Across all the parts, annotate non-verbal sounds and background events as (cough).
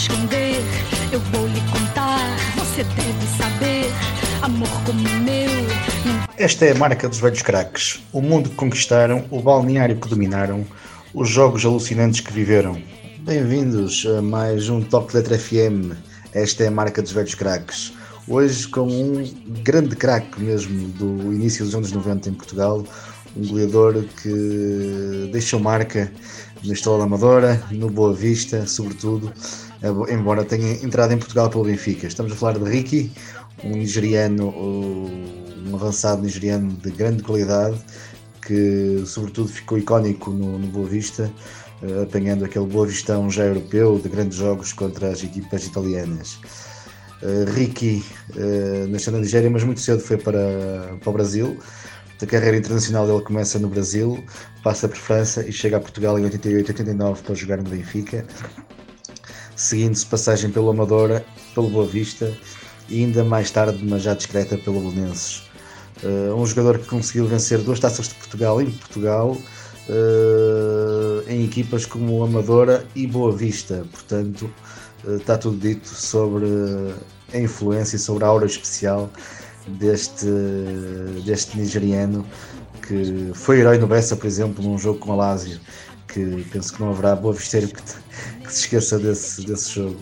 esconder. Eu vou lhe contar, você deve saber. Amor como meu. Esta é a marca dos velhos craques. O mundo que conquistaram, o balneário que dominaram, os jogos alucinantes que viveram. Bem-vindos a mais um Top Letra FM. Esta é a marca dos velhos craques. Hoje com um grande craque mesmo do início dos anos 90 em Portugal, um goleador que deixou marca na Estrela Amadora, no Boa Vista, sobretudo, embora tenha entrado em Portugal pelo Benfica. Estamos a falar de Ricky, um nigeriano, um avançado nigeriano de grande qualidade, que sobretudo ficou icónico no, no Boa Vista, eh, apanhando aquele Boa Vistão já europeu de grandes jogos contra as equipas italianas. Uh, Ricky nasceu na Nigéria, mas muito cedo foi para, para o Brasil. A carreira internacional dele começa no Brasil, passa por França e chega a Portugal em 88 89 para jogar no Benfica, seguindo-se passagem pelo Amadora, pelo Boa Vista e ainda mais tarde, mas já discreta, pelo Belenenses. Uh, um jogador que conseguiu vencer duas taças de Portugal em Portugal, uh, em equipas como Amadora e Boa Vista. Portanto, uh, está tudo dito sobre a influência e sobre a aura especial deste, deste nigeriano que foi herói no Bessa, por exemplo, num jogo com a Lazio, que penso que não haverá boa visteiro que, que se esqueça desse, desse jogo.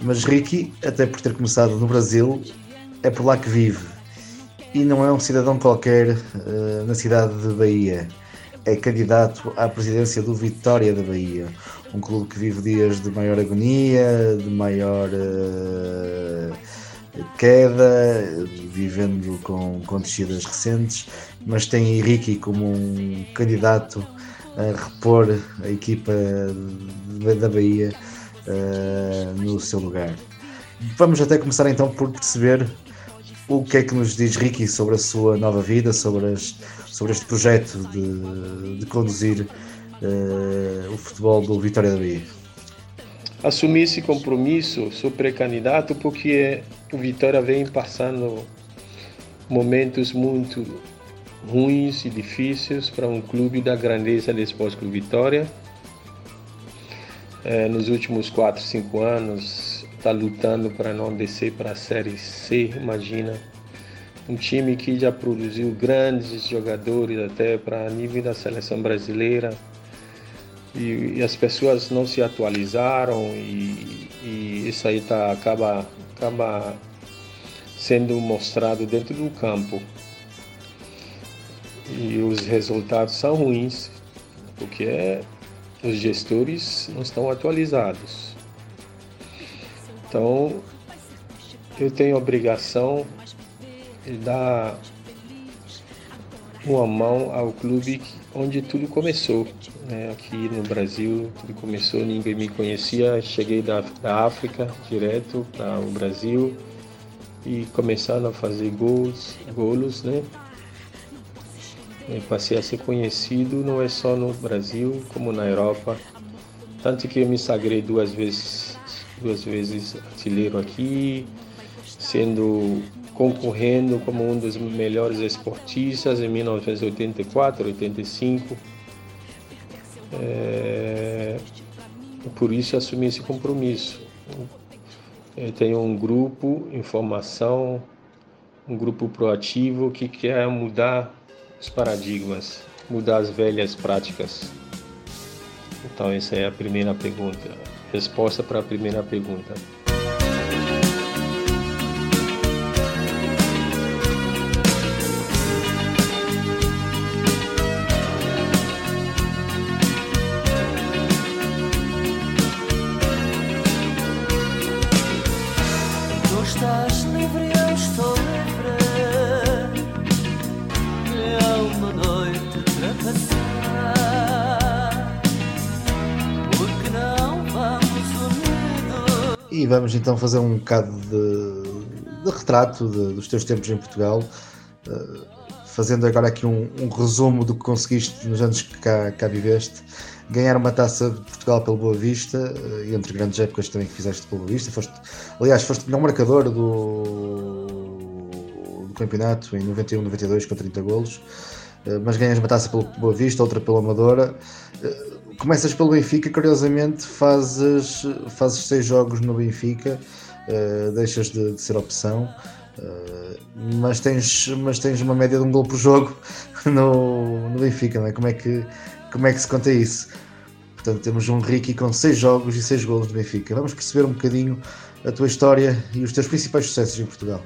Mas Ricky, até por ter começado no Brasil, é por lá que vive. E não é um cidadão qualquer uh, na cidade de Bahia. É candidato à presidência do Vitória da Bahia. Um clube que vive dias de maior agonia, de maior uh, queda, vivendo com, com descidas recentes, mas tem Ricky como um candidato a repor a equipa da Bahia uh, no seu lugar. Vamos até começar então por perceber o que é que nos diz Ricky sobre a sua nova vida, sobre, as, sobre este projeto de, de conduzir uh, o futebol do Vitória da Bahia. Assumi esse compromisso, sou pré-candidato porque o Vitória vem passando momentos muito ruins e difíceis para um clube da grandeza do Esporte Clube Vitória. É, nos últimos 4, 5 anos está lutando para não descer para a Série C, imagina. Um time que já produziu grandes jogadores até para nível da seleção brasileira e, e, as pessoas não se atualizaram e, e isso aí tá, acaba, acaba sendo mostrado dentro do campo. E os resultados são ruins, porque os gestores não estão atualizados. Então, eu tenho a obrigação de dar uma mão ao clube onde tudo começou. Né? Aqui no Brasil, tudo começou, ninguém me conhecia. Cheguei da, da África direto para o Brasil e começando a fazer gols, golos, né? E passei a ser conhecido não é só no Brasil, como na Europa. Tanto que eu me sagrei duas vezes, duas vezes artilheiro aqui, sendo concorrendo como um dos melhores esportistas em 1984, 85. É, por isso assumi esse compromisso. Eu tenho um grupo em formação, um grupo proativo que quer mudar os paradigmas, mudar as velhas práticas. Então essa é a primeira pergunta. Resposta para a primeira pergunta. E vamos então fazer um bocado de, de retrato de, dos teus tempos em Portugal, uh, fazendo agora aqui um, um, resumo do que conseguiste nos anos que cá, cá viveste. Ganhar uma taça de Portugal pelo Boa Vista, uh, entre grandes épocas também que fizeste pelo Boa Vista. Foste, aliás, foste o melhor marcador do, do campeonato em 91, 92 com 30 golos. Uh, mas ganhas uma taça pelo Boa Vista, outra pela Amadora começas pelo Benfica, curiosamente fazes, fazes seis jogos no Benfica, uh, deixas de, de, ser opção, uh, mas, tens, mas tens uma média de um gol por jogo (laughs) no, no Benfica, não é? Como é, que, como é que se conta isso? Portanto, temos um Ricky com seis jogos e seis gols no Benfica. Vamos perceber um bocadinho a tua história e os teus principais sucessos em Portugal.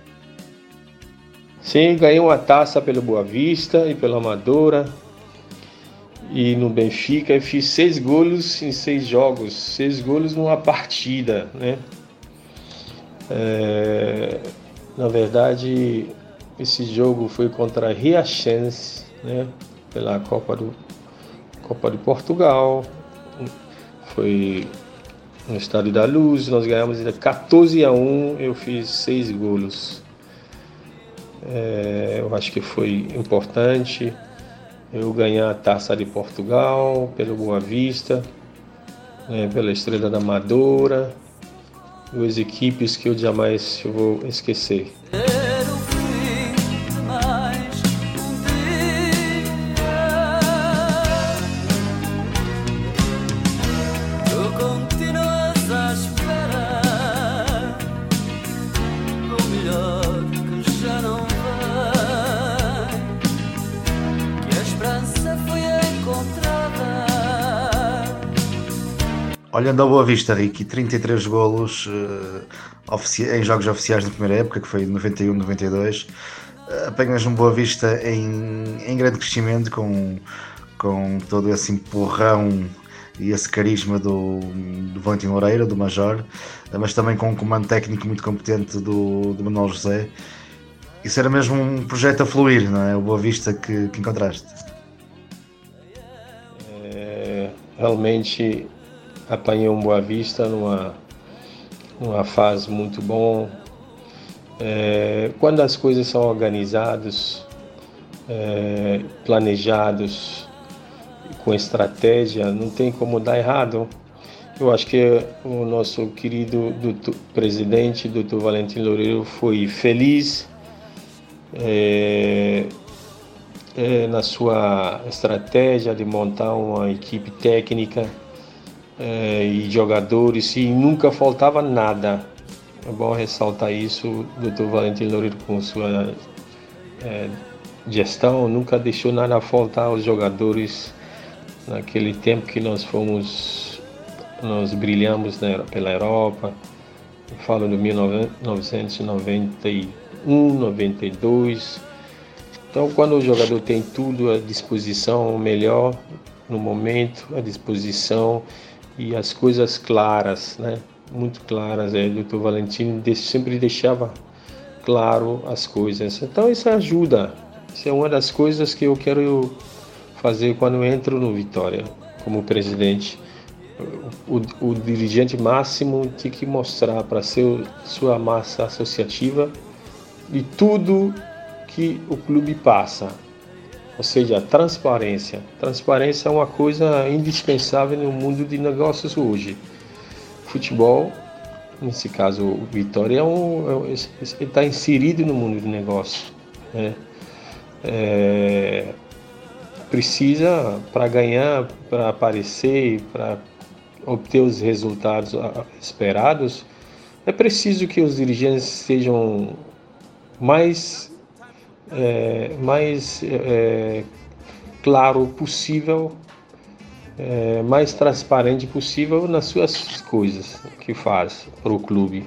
Sim, ganhei uma taça pelo Boa Vista e pela Amadora, e no Benfica eu fiz seis gols em seis jogos, seis gols numa partida, né? É, na verdade, esse jogo foi contra a Riachense, né? Pela Copa do Copa de Portugal. Foi no Estádio da Luz, nós ganhamos 14 a 1, eu fiz seis gols. É, eu acho que foi importante eu ganhar a Taça de Portugal, pelo Boa Vista, né, pela Estrela da Amadora, duas equipes que eu jamais vou esquecer. Olhando ao Boa Vista, Ricky, 33 golos uh, em jogos oficiais na primeira época, que foi 91-92. Uh, apenas um Boa Vista em, em grande crescimento, com, com todo esse empurrão e esse carisma do, do Valentim Loureira, do Major, uh, mas também com um comando técnico muito competente do, do Manuel José. Isso era mesmo um projeto a fluir, não é? O Boa Vista que, que encontraste. É, realmente apanhei um Boa Vista numa, numa fase muito bom. É, quando as coisas são organizadas, é, com estratégia, não tem como dar errado. Eu acho que o nosso querido doutor, presidente, doutor Valentim Loureiro, foi feliz é, é, na sua estratégia de montar uma equipe técnica é, e jogadores e nunca faltava nada. É bom ressaltar isso, o Dr. Valentim Loureiro com sua é, gestão nunca deixou nada faltar aos jogadores naquele tempo que nós fomos, nós brilhamos né, pela Europa. Eu falo de 1991, 92. Então, quando o jogador tem tudo à disposição, o melhor no momento, à disposição e as coisas claras, né? Muito claras. É, o doutor Valentino sempre deixava claro as coisas. Então isso ajuda. Isso é uma das coisas que eu quero fazer quando entro no Vitória como presidente. O, o, dirigente máximo tem que mostrar para sua massa associativa de tudo que o clube passa, ou seja, transparência. Transparência é uma coisa indispensável no mundo de negócios hoje. Futebol, nesse caso o Vitória, é um, é, está inserido no mundo de negócios. Né? É, precisa, para ganhar, para aparecer, para obter os resultados esperados, é preciso que os dirigentes sejam mais é, mais é, claro possível, é, mais transparente possível nas suas coisas que faz para o clube.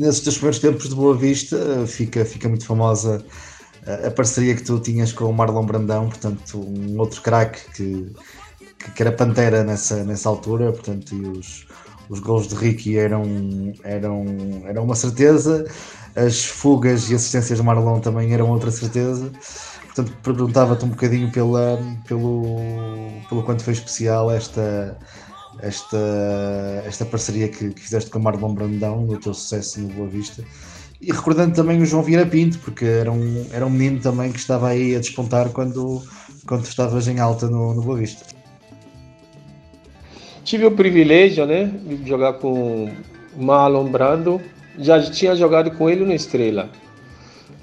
Nesses teus primeiros tempos de Boa Vista fica, fica muito famosa a parceria que tu tinhas com o Marlon Brandão, portanto, um outro craque que, que, era pantera nessa, nessa altura, portanto, e os, os gols de Ricky eram, eram, eram uma certeza, as fugas e assistências de Marlon também eram outra certeza. Portanto, perguntava-te um bocadinho pela, pelo, pelo quanto foi especial esta, esta, esta parceria que, que fizeste com o Marlon Brandão, no teu sucesso no Boa Vista. E recordando também o João Vieira Pinto, porque era um, era um menino também que estava aí a despontar quando, quando estavas em alta no, no Boa Vista. Tive o privilégio né, de jogar com Marlon Brando, já tinha jogado com ele no Estrela.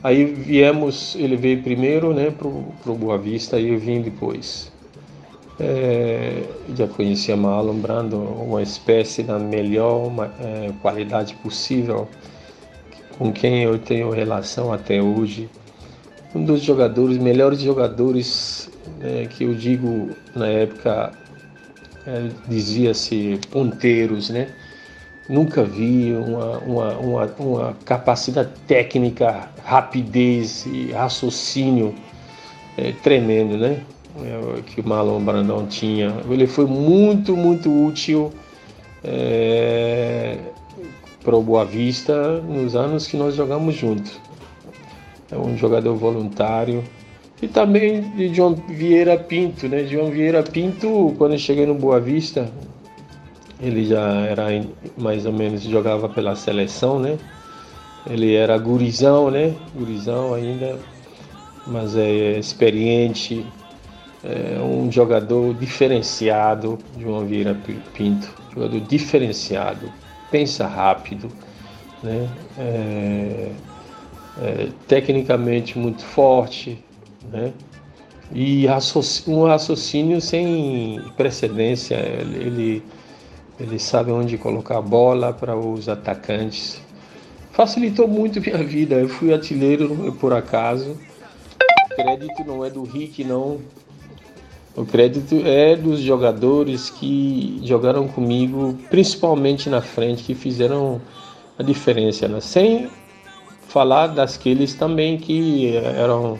Aí viemos, ele veio primeiro né, para o Boa Vista e eu vim depois. É, já conhecia Marlon Brando, uma espécie da melhor é, qualidade possível com quem eu tenho relação até hoje. Um dos jogadores, melhores jogadores né, que eu digo na época, é, dizia-se ponteiros, né? Nunca vi uma, uma, uma, uma, capacidade técnica, rapidez e raciocínio é, tremendo, né? É, que o Marlon Brandão tinha. Ele foi muito, muito útil é, para o Boa Vista nos anos que nós jogamos juntos. É um jogador voluntário. E também de João Vieira Pinto, né? João Vieira Pinto, quando eu cheguei no Boa Vista, ele já era mais ou menos jogava pela seleção, né? Ele era gurizão, né? Gurizão ainda, mas é experiente, é um jogador diferenciado, João Vieira Pinto, jogador diferenciado, pensa rápido, né? É, é, tecnicamente muito forte, né? E um raciocínio sem precedência. Ele, ele sabe onde colocar a bola para os atacantes. Facilitou muito (laughs) minha vida. Eu fui artilheiro por acaso. O crédito não é do Rick, não. O crédito é dos jogadores que jogaram comigo, principalmente na frente, que fizeram a diferença. Né? Sem falar daqueles também que eram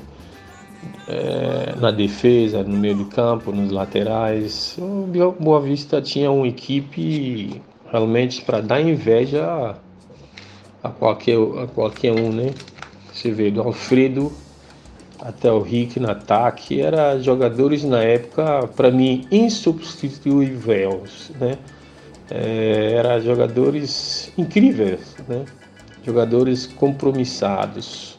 é, na defesa, no meio de campo, nos laterais. O Boa Vista tinha uma equipe realmente para dar inveja a, qualquer, a qualquer um, né? Você vê do Alfredo até o Rick no ataque, eram jogadores na época, para mim, insubstituíveis, né? É, eram jogadores incríveis, né? Jogadores compromissados,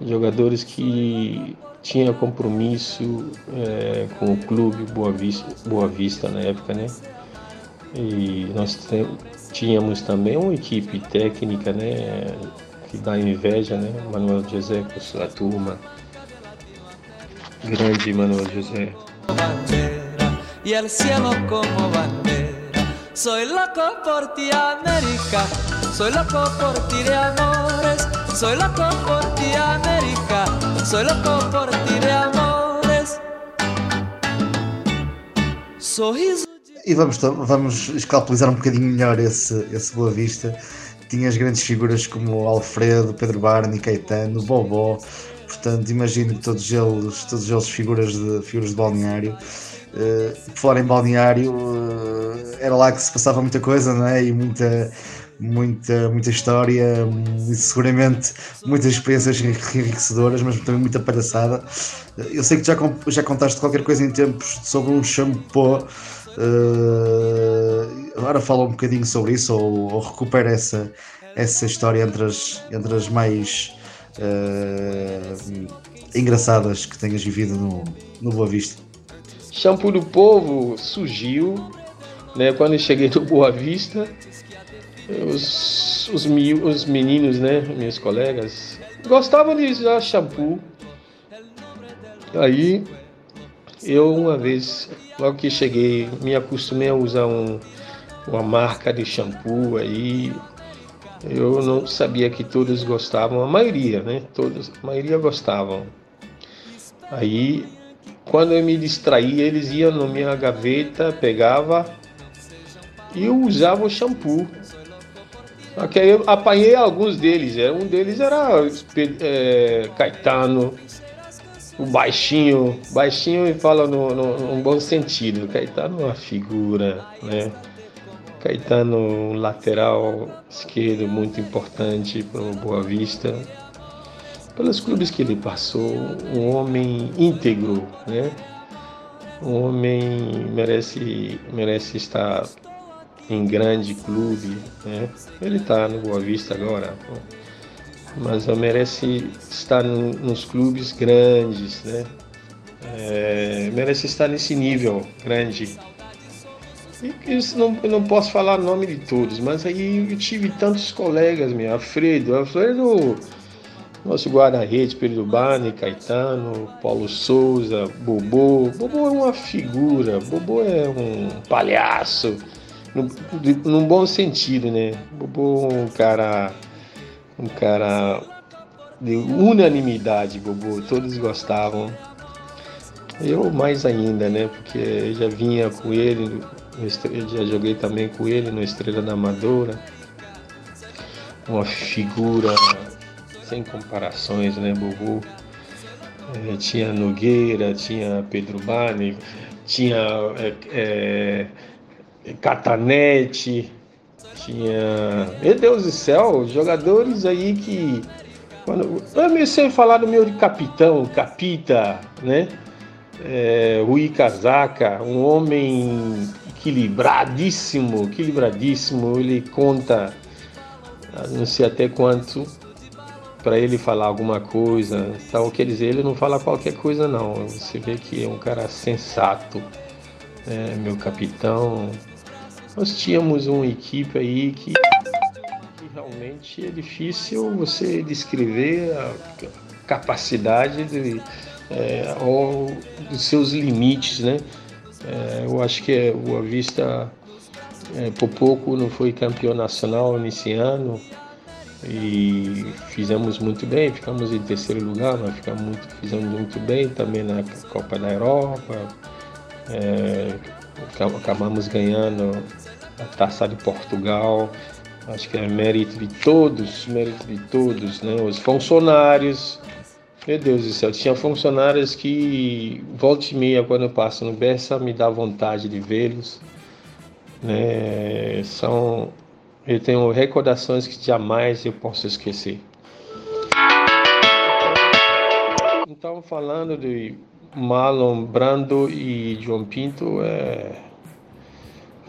jogadores que tinham compromisso é, com o clube Boa Vista, Boa Vista na época, né? E nós tínhamos também uma equipe técnica, né? Que dá inveja, né? Manuel José com sua turma, Grande Manuel José. Y el cielo como bandera. Soy loco por ti, América. Soy loco por ti de amores. Soy loco por ti, América. Soy loco por ti de amores. Sorriso. E vamos, vamos escalpelizar um bocadinho melhor esse, esse Boa Vista. Tinhas grandes figuras como Alfredo, Pedro Barney, Caetano, Bobó, portanto imagino que todos eles, todos eles figuras de, figuras de balneário. Uh, por falar em balneário, uh, era lá que se passava muita coisa, não é? E muita, muita, muita história, e seguramente muitas experiências enriquecedoras, mas também muita palhaçada. Eu sei que já, já contaste qualquer coisa em tempos sobre um shampoo. Uh, agora fala um bocadinho sobre isso ou, ou recupera essa, essa história entre as, entre as mais uh, engraçadas que tenhas vivido no, no Boa Vista? Shampoo do Povo surgiu né, quando eu cheguei no Boa Vista. Os, os, os meninos, né, meus colegas, gostavam de usar shampoo. Aí eu uma vez, logo que cheguei, me acostumei a usar um, uma marca de shampoo aí, eu não sabia que todos gostavam, a maioria, né? Todos, a maioria gostavam. Aí, quando eu me distraía, eles iam na minha gaveta, pegava e eu usava o shampoo. Só que aí eu apanhei alguns deles. É, um deles era é, Caetano, o baixinho. Baixinho e fala no, bom sentido. Caetano é uma figura, né? Caetano, lateral esquerdo muito importante para o Boa Vista. Pelos clubes que ele passou, um homem íntegro, né? um homem merece, merece estar em grande clube, né? Ele está no Boa Vista agora, mas merece estar nos clubes grandes, né? É, merece estar nesse nível grande. E isso não, eu não posso falar o nome de todos, mas aí eu tive tantos colegas, meu, Alfredo, Alfredo nosso guarda-redes, Pedro Bani, Caetano, Paulo Souza, Bobô. Bobô é uma figura, Bobô é um palhaço, num, num bom sentido, né? Bobô é um cara, um cara de unanimidade, Bobô, todos gostavam. Eu mais ainda, né? Porque eu já vinha com ele, já joguei também com ele no Estrela da Amadora. Uma figura sem comparações, né, Bubu? É, tinha Nogueira, tinha Pedro Bani, tinha é, é, Catanete, tinha. Meu Deus do céu, jogadores aí que. Quando, eu a falar do meu capitão, Capita, né? É, Rui Casaca, um homem equilibradíssimo, equilibradíssimo, ele conta, não sei até quanto, para ele falar alguma coisa, tal, quer dizer, ele não fala qualquer coisa não. Você vê que é um cara sensato, né? meu capitão. Nós tínhamos uma equipe aí que, que realmente é difícil você descrever a capacidade de, é, dos seus limites, né? É, eu acho que é, o Avista é, por pouco não foi campeão nacional nesse ano e fizemos muito bem, ficamos em terceiro lugar, mas ficamos muito, fizemos muito bem também na Copa da Europa. É, acabamos ganhando a Taça de Portugal. Acho que é mérito de todos, mérito de todos, né? Os funcionários. Meu Deus do céu, tinha funcionários que volta e meia quando eu passo no Bessa me dá vontade de vê-los. Né? São eu tenho recordações que jamais eu posso esquecer. Então, falando de Marlon Brando e João Pinto, é,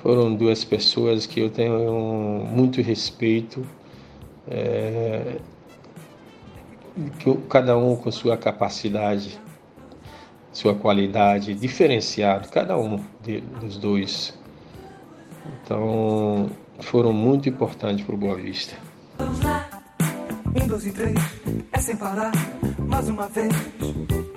foram duas pessoas que eu tenho muito respeito, é, cada um com sua capacidade, sua qualidade, diferenciado, cada um de, dos dois. Então, foram muito importantes para o Boa Vista. Vamos lá. Um, dois e três, é sem parar, mais uma vez.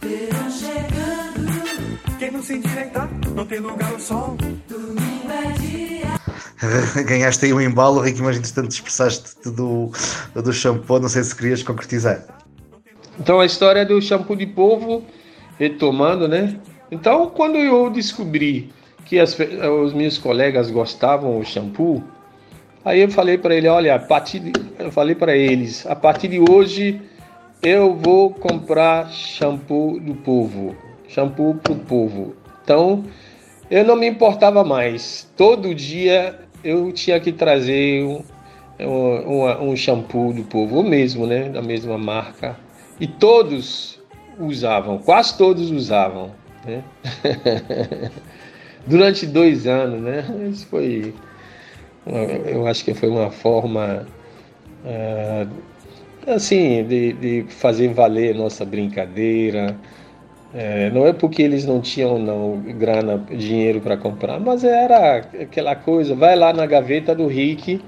Verão chegando. Quem não se endireitar, não tem lugar ao sol. Domingo é dia. (laughs) Ganhaste aí um embalo, Rick, mas entretanto expressaste do, do shampoo, não sei se querias concretizar. Então a história do shampoo de polvo, retomando, né? Então quando eu descobri que as, os meus colegas gostavam do shampoo, Aí eu falei para ele, olha, a partir de, eu falei para eles, a partir de hoje eu vou comprar shampoo do povo, shampoo pro povo. Então eu não me importava mais. Todo dia eu tinha que trazer um, um, um shampoo do povo, o mesmo, né, da mesma marca. E todos usavam, quase todos usavam, né? (laughs) Durante dois anos, né? Isso foi eu acho que foi uma forma uh, assim de, de, fazer valer nossa brincadeira. É, não é porque eles não tinham não grana, dinheiro para comprar, mas era aquela coisa, vai lá na gaveta do Rick,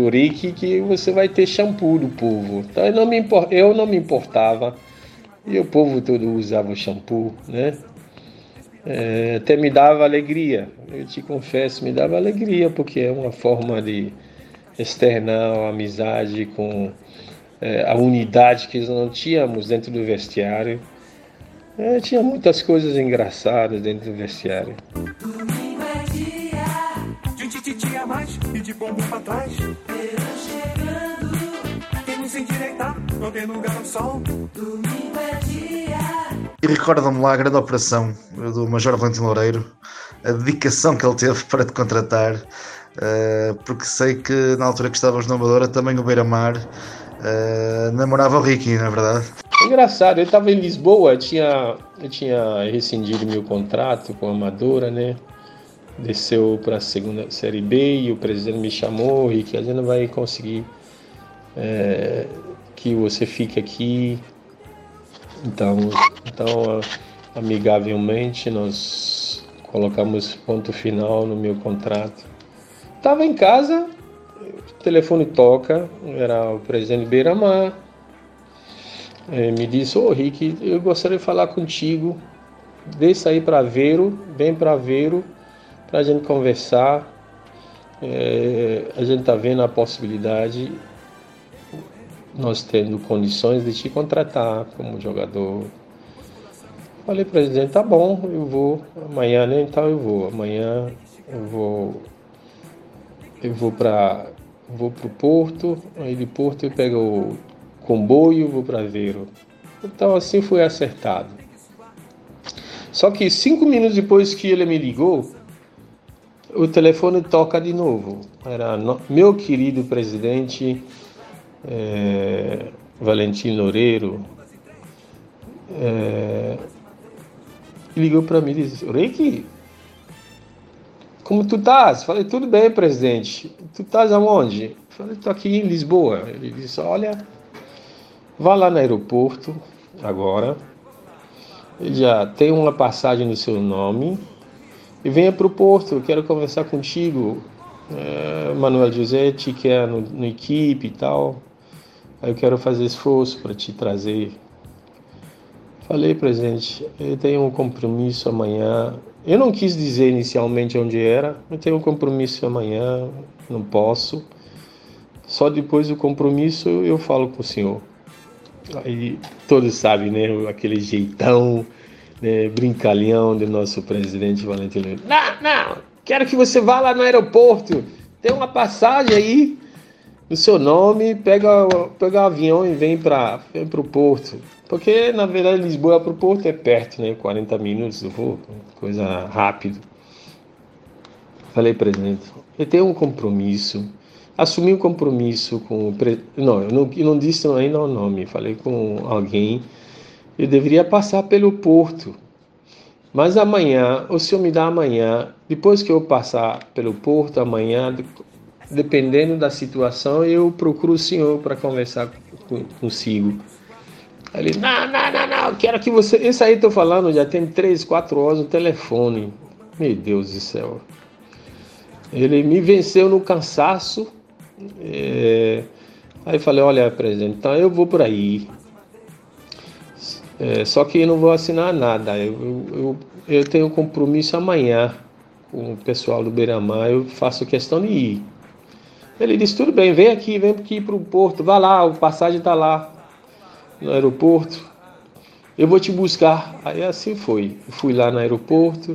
do Rick que você vai ter shampoo do povo. Então eu não me, eu não me importava e o povo todo usava o shampoo, né? é, até me dava alegria. Eu te confesso, me dava alegria, porque é uma forma de externar a amizade com é, a unidade que não tínhamos dentro do vestiário. É, tinha muitas coisas engraçadas dentro do vestiário. E de bombo pra trás. Verão chegando, quem não se endireitar, não tem lugar no sol. Domingo é dia e recorda-me lá a grande operação do Major Valentino Loureiro, a dedicação que ele teve para te contratar, uh, porque sei que na altura que estavas na Amadora também o Beira-Mar uh, namorava o Ricky, na é verdade. Engraçado, eu estava em Lisboa, eu tinha, eu tinha rescindido meu contrato com a Amadora, né? Desceu para a segunda série B e o presidente me chamou, Ricky, a gente não vai conseguir é, que você fique aqui. Então, então amigavelmente nós colocamos ponto final no meu contrato. Estava em casa, o telefone toca, era o presidente Beiramar é, me disse, ô oh, Rick, eu gostaria de falar contigo, desça aí para Vero, vem para Vero, para a gente conversar. É, a gente está vendo a possibilidade, nós tendo condições de te contratar como jogador. Falei para presidente, tá bom, eu vou amanhã, né? Então eu vou. Amanhã eu vou eu vou para vou pro Porto, aí de Porto eu pego o comboio, vou para Vero. Então assim foi acertado. Só que cinco minutos depois que ele me ligou, o telefone toca de novo. Era no, meu querido presidente é, Valentim Loureiro. É, ligou para mim e disse: Reiki, como tu estás? Falei: Tudo bem, presidente. Tu estás aonde? Falei: Estou aqui em Lisboa. Ele disse: Olha Vá lá no aeroporto agora. Já tem uma passagem no seu nome. E venha para o porto. Quero conversar contigo. É, Manuel José te quer no, no equipe e tal. Aí eu quero fazer esforço para te trazer. Falei, presidente, eu tenho um compromisso amanhã. Eu não quis dizer inicialmente onde era. Eu tenho um compromisso amanhã, não posso. Só depois do compromisso eu falo com o senhor. Aí todos sabem, né? Aquele jeitão né, brincalhão do nosso presidente Valentino. Não, não, quero que você vá lá no aeroporto. Tem uma passagem aí no seu nome, pega, pega o avião e vem para vem o porto. Porque, na verdade, Lisboa para o porto é perto, né? 40 minutos do voo, coisa rápido. Falei, presidente, eu tenho um compromisso assumi um compromisso com o pre... não, eu não, eu não disse ainda o nome, falei com alguém. Eu deveria passar pelo porto. Mas amanhã, o senhor me dá amanhã, depois que eu passar pelo porto amanhã, dependendo da situação, eu procuro o senhor para conversar consigo. Ele, não, não, não, não, quero que você. Isso aí estou falando, já tem três, quatro horas no telefone. Meu Deus do céu. Ele me venceu no cansaço é, aí falei, olha, presidente, então eu vou por aí. É, só que eu não vou assinar nada. Eu, eu, eu tenho compromisso amanhã com o pessoal do Beira-Mar, eu faço questão de ir. Ele disse, tudo bem, vem aqui, vem aqui para o porto, vá lá, o passagem está lá no aeroporto. Eu vou te buscar. Aí assim foi. Eu fui lá no aeroporto,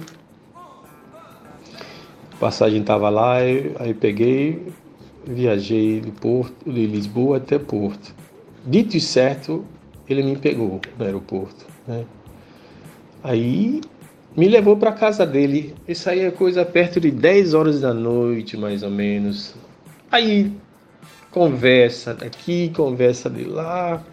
a passagem estava lá, aí peguei, viajei de, Porto, de Lisboa até Porto. Dito e certo, ele me pegou no aeroporto. Né? Aí me levou para casa dele. Isso aí é coisa perto de 10 horas da noite, mais ou menos. Aí conversa daqui, conversa de lá.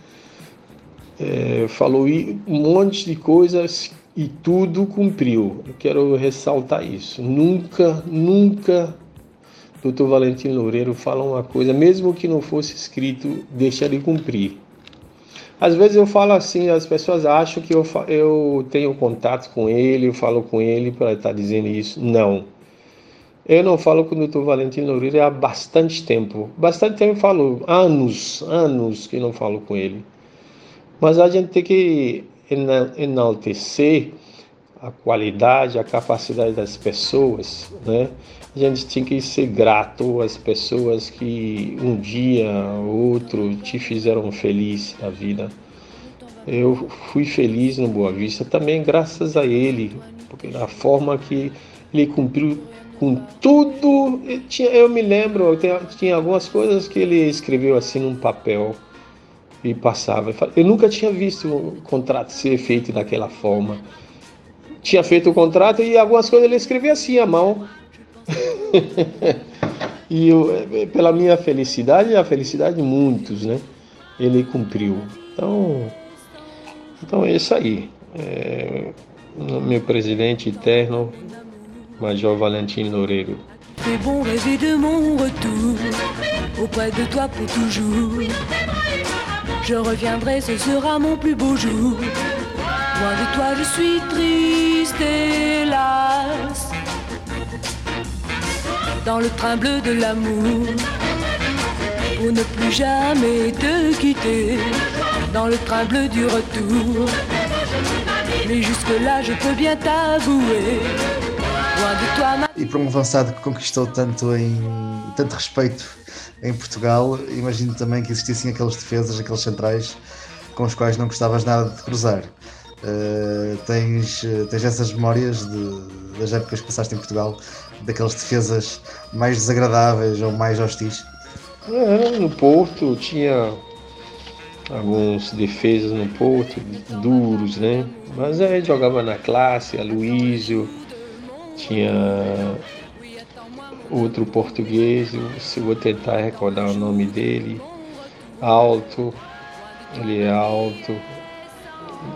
É, falou um monte de coisas e tudo cumpriu. Eu quero ressaltar isso. Nunca, nunca Dr. Valentino Loureiro fala uma coisa, mesmo que não fosse escrito, deixa de cumprir. Às vezes eu falo assim, as pessoas acham que eu, eu tenho contato com ele, eu falo com ele para estar tá dizendo isso. Não. Eu não falo com o Dr. Valentino Loureiro há bastante tempo. Bastante tempo eu falo, anos, anos que não falo com ele. Mas a gente tem que enaltecer a qualidade, a capacidade das pessoas, né? A gente tem que ser grato às pessoas que um dia ou outro te fizeram feliz na vida. Eu fui feliz no Boa Vista também graças a ele, porque da forma que ele cumpriu com tudo, eu, tinha, eu me lembro, eu tinha, tinha algumas coisas que ele escreveu assim num papel e passava. Eu nunca tinha visto um contrato ser feito daquela forma tinha feito o contrato e algumas coisas ele escrevia assim à mão. (laughs) e eu, pela minha felicidade e a felicidade de muitos, né? ele cumpriu. Então, então é isso aí. É, meu presidente eterno, Major Valentim Loureiro. Fais bon rêver de mon retour auprès de toi pour toujours. Je reviendrai, ce sera mon plus beau jour. Loin de toi, je suis triste, hélas. Dans le train bleu de l'amour, pour ne plus jamais te quitter. Dans le train bleu du retour. Mais jusque-là, je peux bien t'avouer. Loin de toi, ma E para um avançado que conquistou tanto, em, tanto respeito em Portugal, imagino também que existissem aqueles defesas, aqueles centrais com os quais não gostavas nada de cruzar. Uh, tens, tens essas memórias de, das épocas que passaste em Portugal, daqueles defesas mais desagradáveis ou mais hostis? É, no Porto tinha alguns defesas no Porto, duros, né? Mas aí jogava na classe, Aloysio, tinha outro português, se vou tentar recordar o nome dele, alto, ele é alto,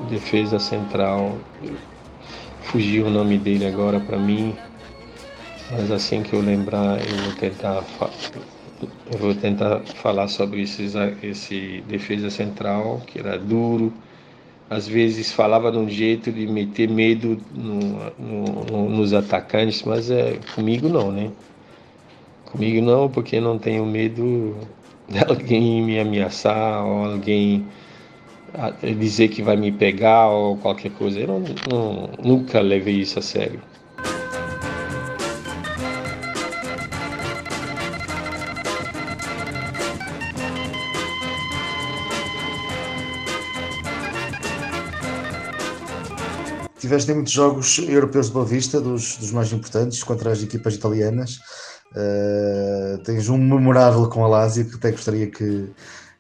defesa central, fugiu o nome dele agora para mim, mas assim que eu lembrar eu vou tentar eu vou tentar falar sobre esses, esse defesa central que era duro, às vezes falava de um jeito de meter medo no, no, nos atacantes, mas é comigo não, né? Comigo não, porque não tenho medo de (laughs) alguém me ameaçar ou alguém dizer que vai me pegar ou qualquer coisa. Eu não, não, nunca levei isso a sério. Tiveste muitos jogos europeus de Boa Vista, dos, dos mais importantes, contra as equipas italianas. Uh, tens um memorável com a Lazio que até gostaria que,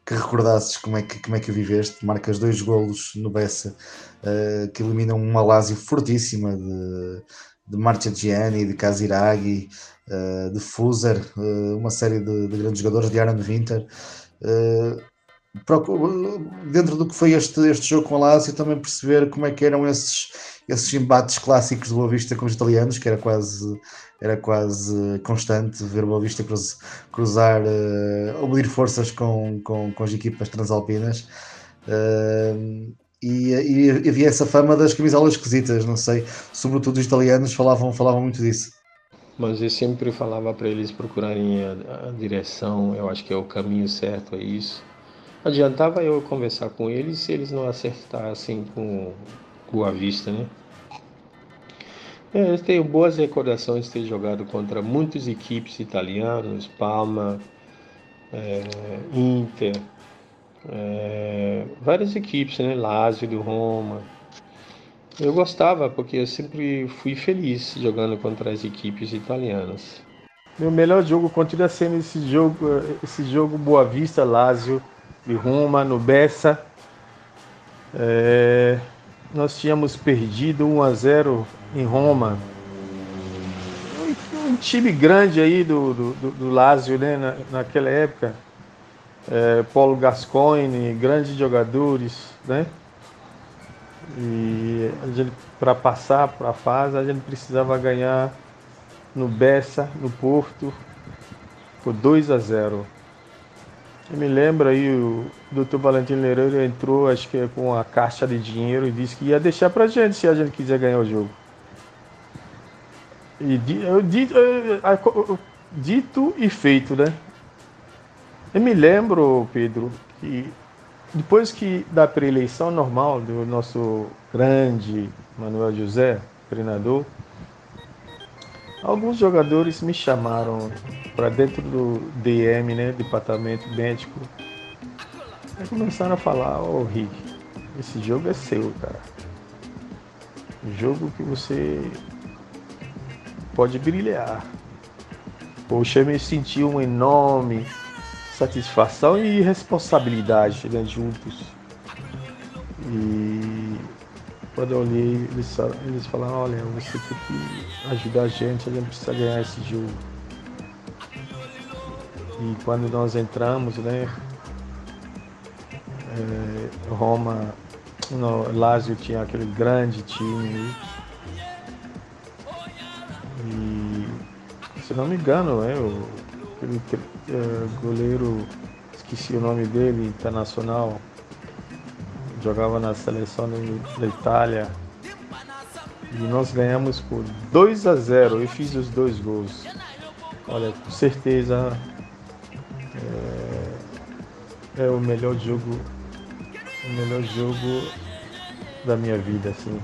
que recordasses como é que, como é que viveste. Marcas dois golos no Bessa uh, que eliminam uma Lazio fortíssima de, de Marchegiani, de Casiraghi, uh, de Fuser, uh, uma série de, de, grandes jogadores, de Aaron Winter. dentro do que foi este, este jogo com a Lazio, também perceber como é que eram esses, esses embates clássicos do Boa Vista com os italianos, que era quase era quase constante ver Boa Vista cruz, cruzar uh, forças com, com, com as equipas transalpinas. Uh, e, e, havia essa fama das camisolas esquisitas, não sei, sobretudo os italianos falavam, falavam muito disso. Mas eu sempre falava para eles procurarem a, a, direção, eu acho que é o caminho certo, é isso. Adiantava eu conversar com eles se eles não acertassem com, com a vista, né? É, eu tenho boas recordações de ter jogado contra muitas equipes italianas, Palma, é, Inter, é, várias equipes, né? Lazio do Roma. Eu gostava porque eu sempre fui feliz jogando contra as equipes italianas. Meu melhor jogo continua sendo esse jogo, esse jogo Boa Vista, Lazio de Roma, no Bessa. É, nós tínhamos perdido 1 a 0 em Roma. Um, time grande aí do, do, do Lazio, né, na, naquela época. É, Paulo Gascoigne, grandes jogadores, né? E para passar para a fase, a gente precisava ganhar no Bessa, no Porto, por 2 a 0. Me lembro aí, o Dr. Valentim Loureiro entrou, acho que com a caixa de dinheiro e disse que ia deixar pra gente se a gente quiser ganhar o jogo. E dito, dito e feito, né? Eu me lembro, Pedro, que depois que da preeleição normal do nosso grande Manuel José, treinador, alguns jogadores me chamaram para dentro do DM, né, departamento médico. Aí começaram a falar, ô oh, Rick, esse jogo é seu, cara. Jogo que você pode brilhar. Poxa, eu me senti uma enorme satisfação e responsabilidade né, juntos. E quando eu olhei, eles, eles falaram, olha, você tem que ajudar a gente, a gente precisa ganhar esse jogo. E quando nós entramos, né, É, Roma, no Lazio tinha aquele grande time. E se não me engano, é, o, aquele é, goleiro, esqueci o nome dele, internacional, jogava na seleção da Itália. E nós ganhamos por 2 a 0. Eu fiz os dois gols. Olha, com certeza é, é o melhor jogo, o melhor jogo da minha vida, assim.